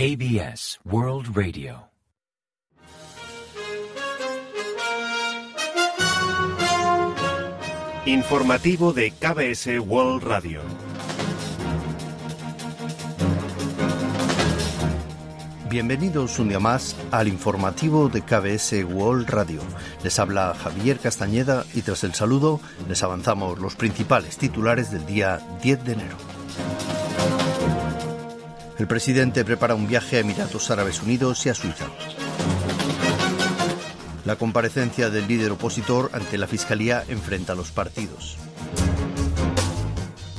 KBS World Radio. Informativo de KBS World Radio. Bienvenidos un día más al informativo de KBS World Radio. Les habla Javier Castañeda y tras el saludo les avanzamos los principales titulares del día 10 de enero. El presidente prepara un viaje a Emiratos Árabes Unidos y a Suiza. La comparecencia del líder opositor ante la Fiscalía enfrenta a los partidos.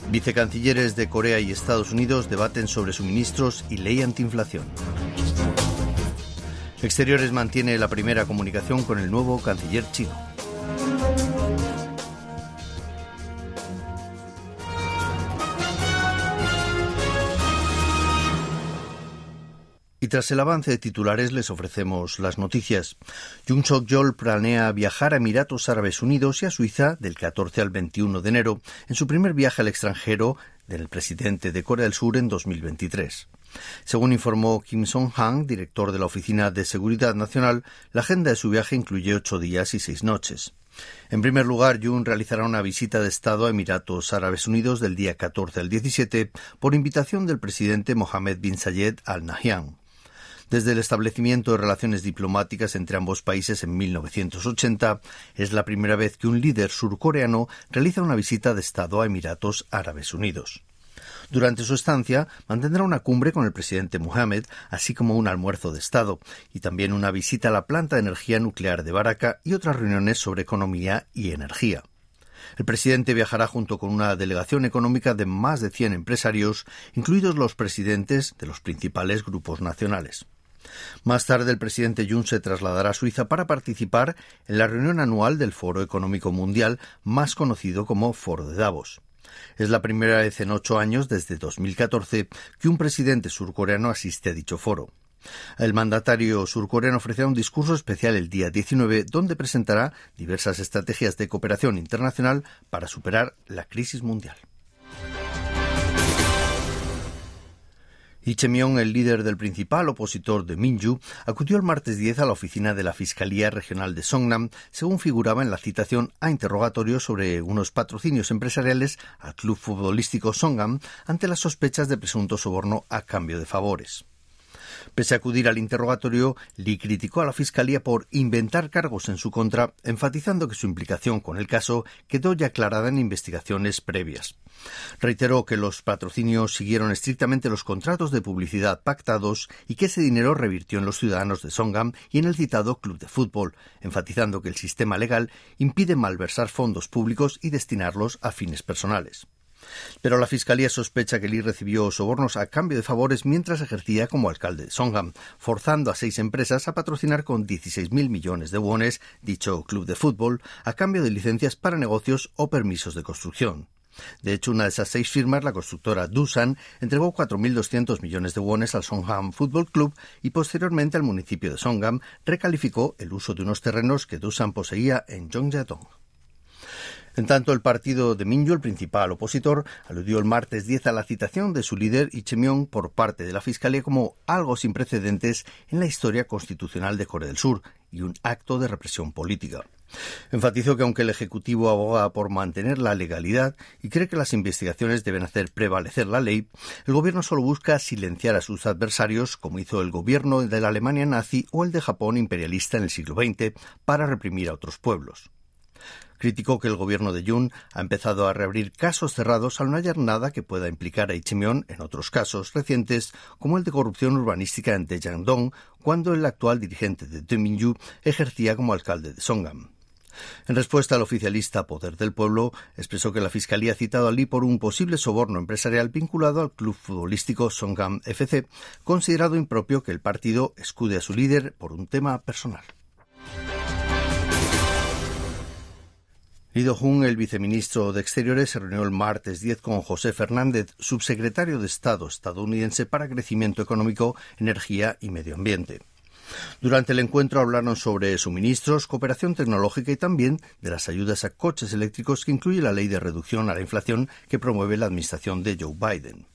Vicecancilleres de Corea y Estados Unidos debaten sobre suministros y ley antiinflación. Exteriores mantiene la primera comunicación con el nuevo canciller chino. Tras el avance de titulares les ofrecemos las noticias. Jung Suk-yeol planea viajar a Emiratos Árabes Unidos y a Suiza del 14 al 21 de enero, en su primer viaje al extranjero del presidente de Corea del Sur en 2023. Según informó Kim Song-han, director de la Oficina de Seguridad Nacional, la agenda de su viaje incluye ocho días y seis noches. En primer lugar, Jun realizará una visita de Estado a Emiratos Árabes Unidos del día 14 al 17 por invitación del presidente Mohammed bin Zayed al Nahyan. Desde el establecimiento de relaciones diplomáticas entre ambos países en 1980, es la primera vez que un líder surcoreano realiza una visita de Estado a Emiratos Árabes Unidos. Durante su estancia mantendrá una cumbre con el presidente Mohamed, así como un almuerzo de Estado, y también una visita a la planta de energía nuclear de Baraka y otras reuniones sobre economía y energía. El presidente viajará junto con una delegación económica de más de 100 empresarios, incluidos los presidentes de los principales grupos nacionales. Más tarde, el presidente Jun se trasladará a Suiza para participar en la reunión anual del Foro Económico Mundial, más conocido como Foro de Davos. Es la primera vez en ocho años, desde 2014, que un presidente surcoreano asiste a dicho foro. El mandatario surcoreano ofrecerá un discurso especial el día 19 donde presentará diversas estrategias de cooperación internacional para superar la crisis mundial. Ichemion, el líder del principal opositor de Minju, acudió el martes 10 a la oficina de la Fiscalía Regional de Songnam, según figuraba en la citación a interrogatorio sobre unos patrocinios empresariales al club futbolístico Songnam ante las sospechas de presunto soborno a cambio de favores. Pese a acudir al interrogatorio, Lee criticó a la Fiscalía por inventar cargos en su contra, enfatizando que su implicación con el caso quedó ya aclarada en investigaciones previas. Reiteró que los patrocinios siguieron estrictamente los contratos de publicidad pactados y que ese dinero revirtió en los ciudadanos de Songam y en el citado club de fútbol, enfatizando que el sistema legal impide malversar fondos públicos y destinarlos a fines personales. Pero la Fiscalía sospecha que Lee recibió sobornos a cambio de favores mientras ejercía como alcalde de Songham, forzando a seis empresas a patrocinar con 16.000 millones de wones dicho club de fútbol a cambio de licencias para negocios o permisos de construcción. De hecho, una de esas seis firmas, la constructora Dusan, entregó 4.200 millones de wones al Songham Football Club y posteriormente al municipio de Songham recalificó el uso de unos terrenos que Dusan poseía en Yongjatong. En tanto, el partido de Minyo, el principal opositor, aludió el martes 10 a la citación de su líder Ichemion por parte de la Fiscalía como algo sin precedentes en la historia constitucional de Corea del Sur y un acto de represión política. Enfatizó que aunque el Ejecutivo aboga por mantener la legalidad y cree que las investigaciones deben hacer prevalecer la ley, el gobierno solo busca silenciar a sus adversarios, como hizo el gobierno de la Alemania nazi o el de Japón imperialista en el siglo XX, para reprimir a otros pueblos. Criticó que el gobierno de Yun ha empezado a reabrir casos cerrados al no hallar nada que pueda implicar a Ichimion en otros casos recientes, como el de corrupción urbanística en Daejeon-dong, cuando el actual dirigente de Deminyu ejercía como alcalde de Songham. En respuesta al oficialista Poder del Pueblo, expresó que la Fiscalía ha citado a Lee por un posible soborno empresarial vinculado al club futbolístico Songham FC, considerado impropio que el partido escude a su líder por un tema personal. Lido Jun, el viceministro de Exteriores, se reunió el martes 10 con José Fernández, subsecretario de Estado estadounidense para Crecimiento Económico, Energía y Medio Ambiente. Durante el encuentro hablaron sobre suministros, cooperación tecnológica y también de las ayudas a coches eléctricos que incluye la ley de reducción a la inflación que promueve la administración de Joe Biden.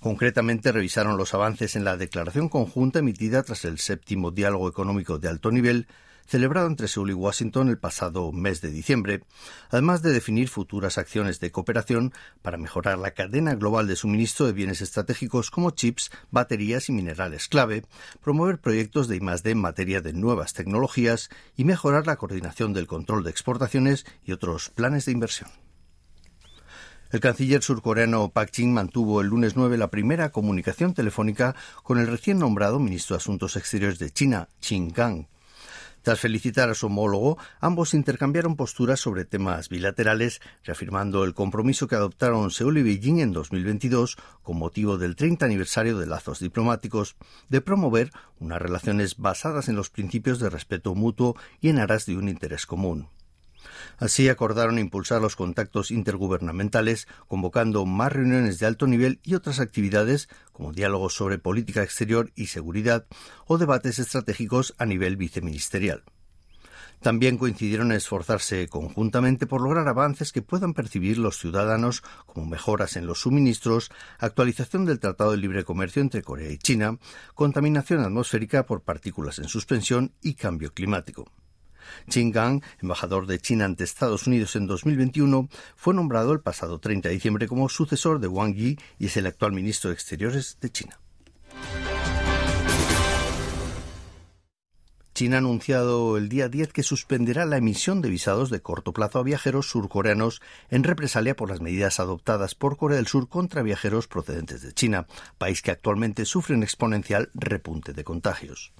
Concretamente, revisaron los avances en la declaración conjunta emitida tras el séptimo diálogo económico de alto nivel celebrado entre Seúl y Washington el pasado mes de diciembre, además de definir futuras acciones de cooperación para mejorar la cadena global de suministro de bienes estratégicos como chips, baterías y minerales clave, promover proyectos de I+D en materia de nuevas tecnologías y mejorar la coordinación del control de exportaciones y otros planes de inversión. El canciller surcoreano Pak Jin mantuvo el lunes 9 la primera comunicación telefónica con el recién nombrado ministro de Asuntos Exteriores de China, Qin Gang. Tras felicitar a su homólogo, ambos intercambiaron posturas sobre temas bilaterales, reafirmando el compromiso que adoptaron Seúl y Beijing en 2022 con motivo del 30 aniversario de lazos diplomáticos, de promover unas relaciones basadas en los principios de respeto mutuo y en aras de un interés común. Así acordaron impulsar los contactos intergubernamentales, convocando más reuniones de alto nivel y otras actividades como diálogos sobre política exterior y seguridad o debates estratégicos a nivel viceministerial. También coincidieron en esforzarse conjuntamente por lograr avances que puedan percibir los ciudadanos como mejoras en los suministros, actualización del Tratado de Libre Comercio entre Corea y China, contaminación atmosférica por partículas en suspensión y cambio climático. Qin Gang, embajador de China ante Estados Unidos en 2021, fue nombrado el pasado 30 de diciembre como sucesor de Wang Yi y es el actual ministro de Exteriores de China. China ha anunciado el día 10 que suspenderá la emisión de visados de corto plazo a viajeros surcoreanos en represalia por las medidas adoptadas por Corea del Sur contra viajeros procedentes de China, país que actualmente sufre un exponencial repunte de contagios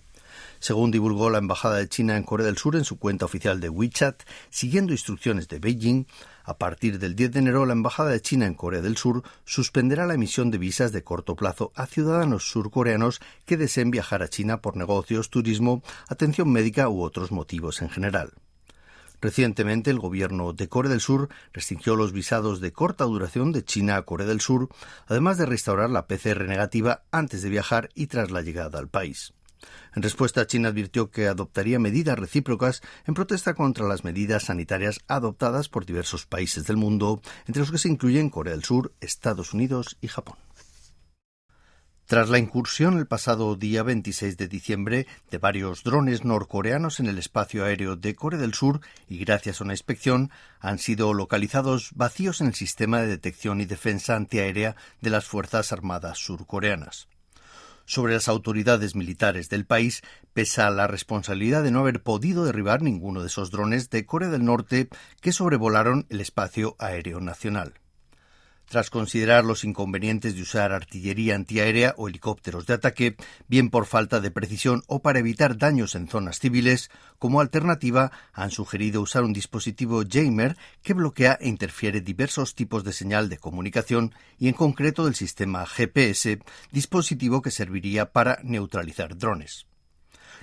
según divulgó la Embajada de China en Corea del Sur en su cuenta oficial de WeChat, siguiendo instrucciones de Beijing. A partir del 10 de enero, la Embajada de China en Corea del Sur suspenderá la emisión de visas de corto plazo a ciudadanos surcoreanos que deseen viajar a China por negocios, turismo, atención médica u otros motivos en general. Recientemente, el gobierno de Corea del Sur restringió los visados de corta duración de China a Corea del Sur, además de restaurar la PCR negativa antes de viajar y tras la llegada al país. En respuesta, China advirtió que adoptaría medidas recíprocas en protesta contra las medidas sanitarias adoptadas por diversos países del mundo, entre los que se incluyen Corea del Sur, Estados Unidos y Japón. Tras la incursión el pasado día 26 de diciembre de varios drones norcoreanos en el espacio aéreo de Corea del Sur y gracias a una inspección han sido localizados vacíos en el sistema de detección y defensa antiaérea de las Fuerzas Armadas surcoreanas sobre las autoridades militares del país, pesa la responsabilidad de no haber podido derribar ninguno de esos drones de Corea del Norte que sobrevolaron el espacio aéreo nacional. Tras considerar los inconvenientes de usar artillería antiaérea o helicópteros de ataque, bien por falta de precisión o para evitar daños en zonas civiles, como alternativa han sugerido usar un dispositivo Jamer que bloquea e interfiere diversos tipos de señal de comunicación y en concreto del sistema GPS, dispositivo que serviría para neutralizar drones.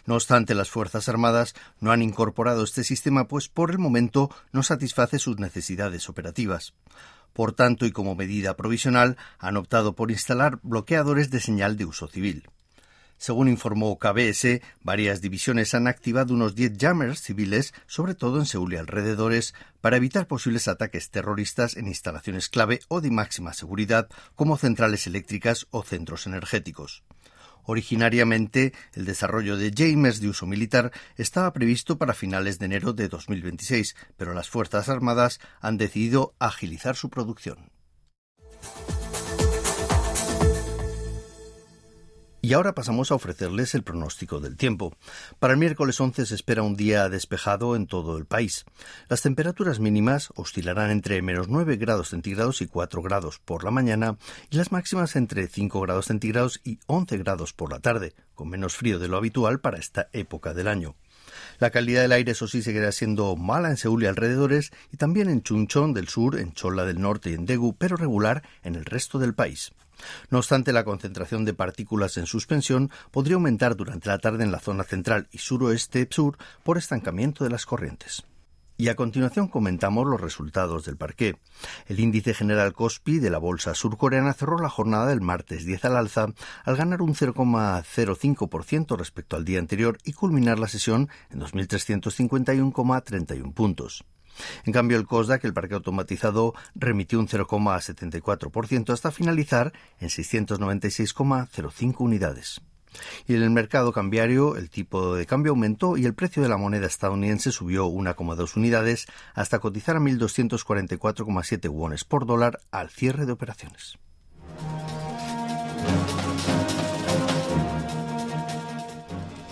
No obstante, las Fuerzas Armadas no han incorporado este sistema, pues por el momento no satisface sus necesidades operativas. Por tanto, y como medida provisional, han optado por instalar bloqueadores de señal de uso civil. Según informó KBS, varias divisiones han activado unos 10 jammers civiles, sobre todo en Seúl y alrededores, para evitar posibles ataques terroristas en instalaciones clave o de máxima seguridad, como centrales eléctricas o centros energéticos. Originariamente, el desarrollo de James de uso militar estaba previsto para finales de enero de 2026, pero las Fuerzas Armadas han decidido agilizar su producción. Y ahora pasamos a ofrecerles el pronóstico del tiempo. Para el miércoles 11 se espera un día despejado en todo el país. Las temperaturas mínimas oscilarán entre menos 9 grados centígrados y 4 grados por la mañana y las máximas entre 5 grados centígrados y 11 grados por la tarde, con menos frío de lo habitual para esta época del año. La calidad del aire, eso sí, seguirá siendo mala en Seúl y alrededores, y también en Chuncheon del sur, en Chola del norte y en Daegu, pero regular en el resto del país. No obstante, la concentración de partículas en suspensión podría aumentar durante la tarde en la zona central y suroeste sur por estancamiento de las corrientes. Y a continuación comentamos los resultados del parqué. El índice general Kospi de la bolsa surcoreana cerró la jornada del martes 10 al alza al ganar un 0,05% respecto al día anterior y culminar la sesión en 2.351,31 puntos. En cambio, el COSDAC, el parque automatizado, remitió un 0,74% hasta finalizar en 696,05 unidades. Y en el mercado cambiario, el tipo de cambio aumentó y el precio de la moneda estadounidense subió 1,2 unidades hasta cotizar a 1.244,7 wones por dólar al cierre de operaciones.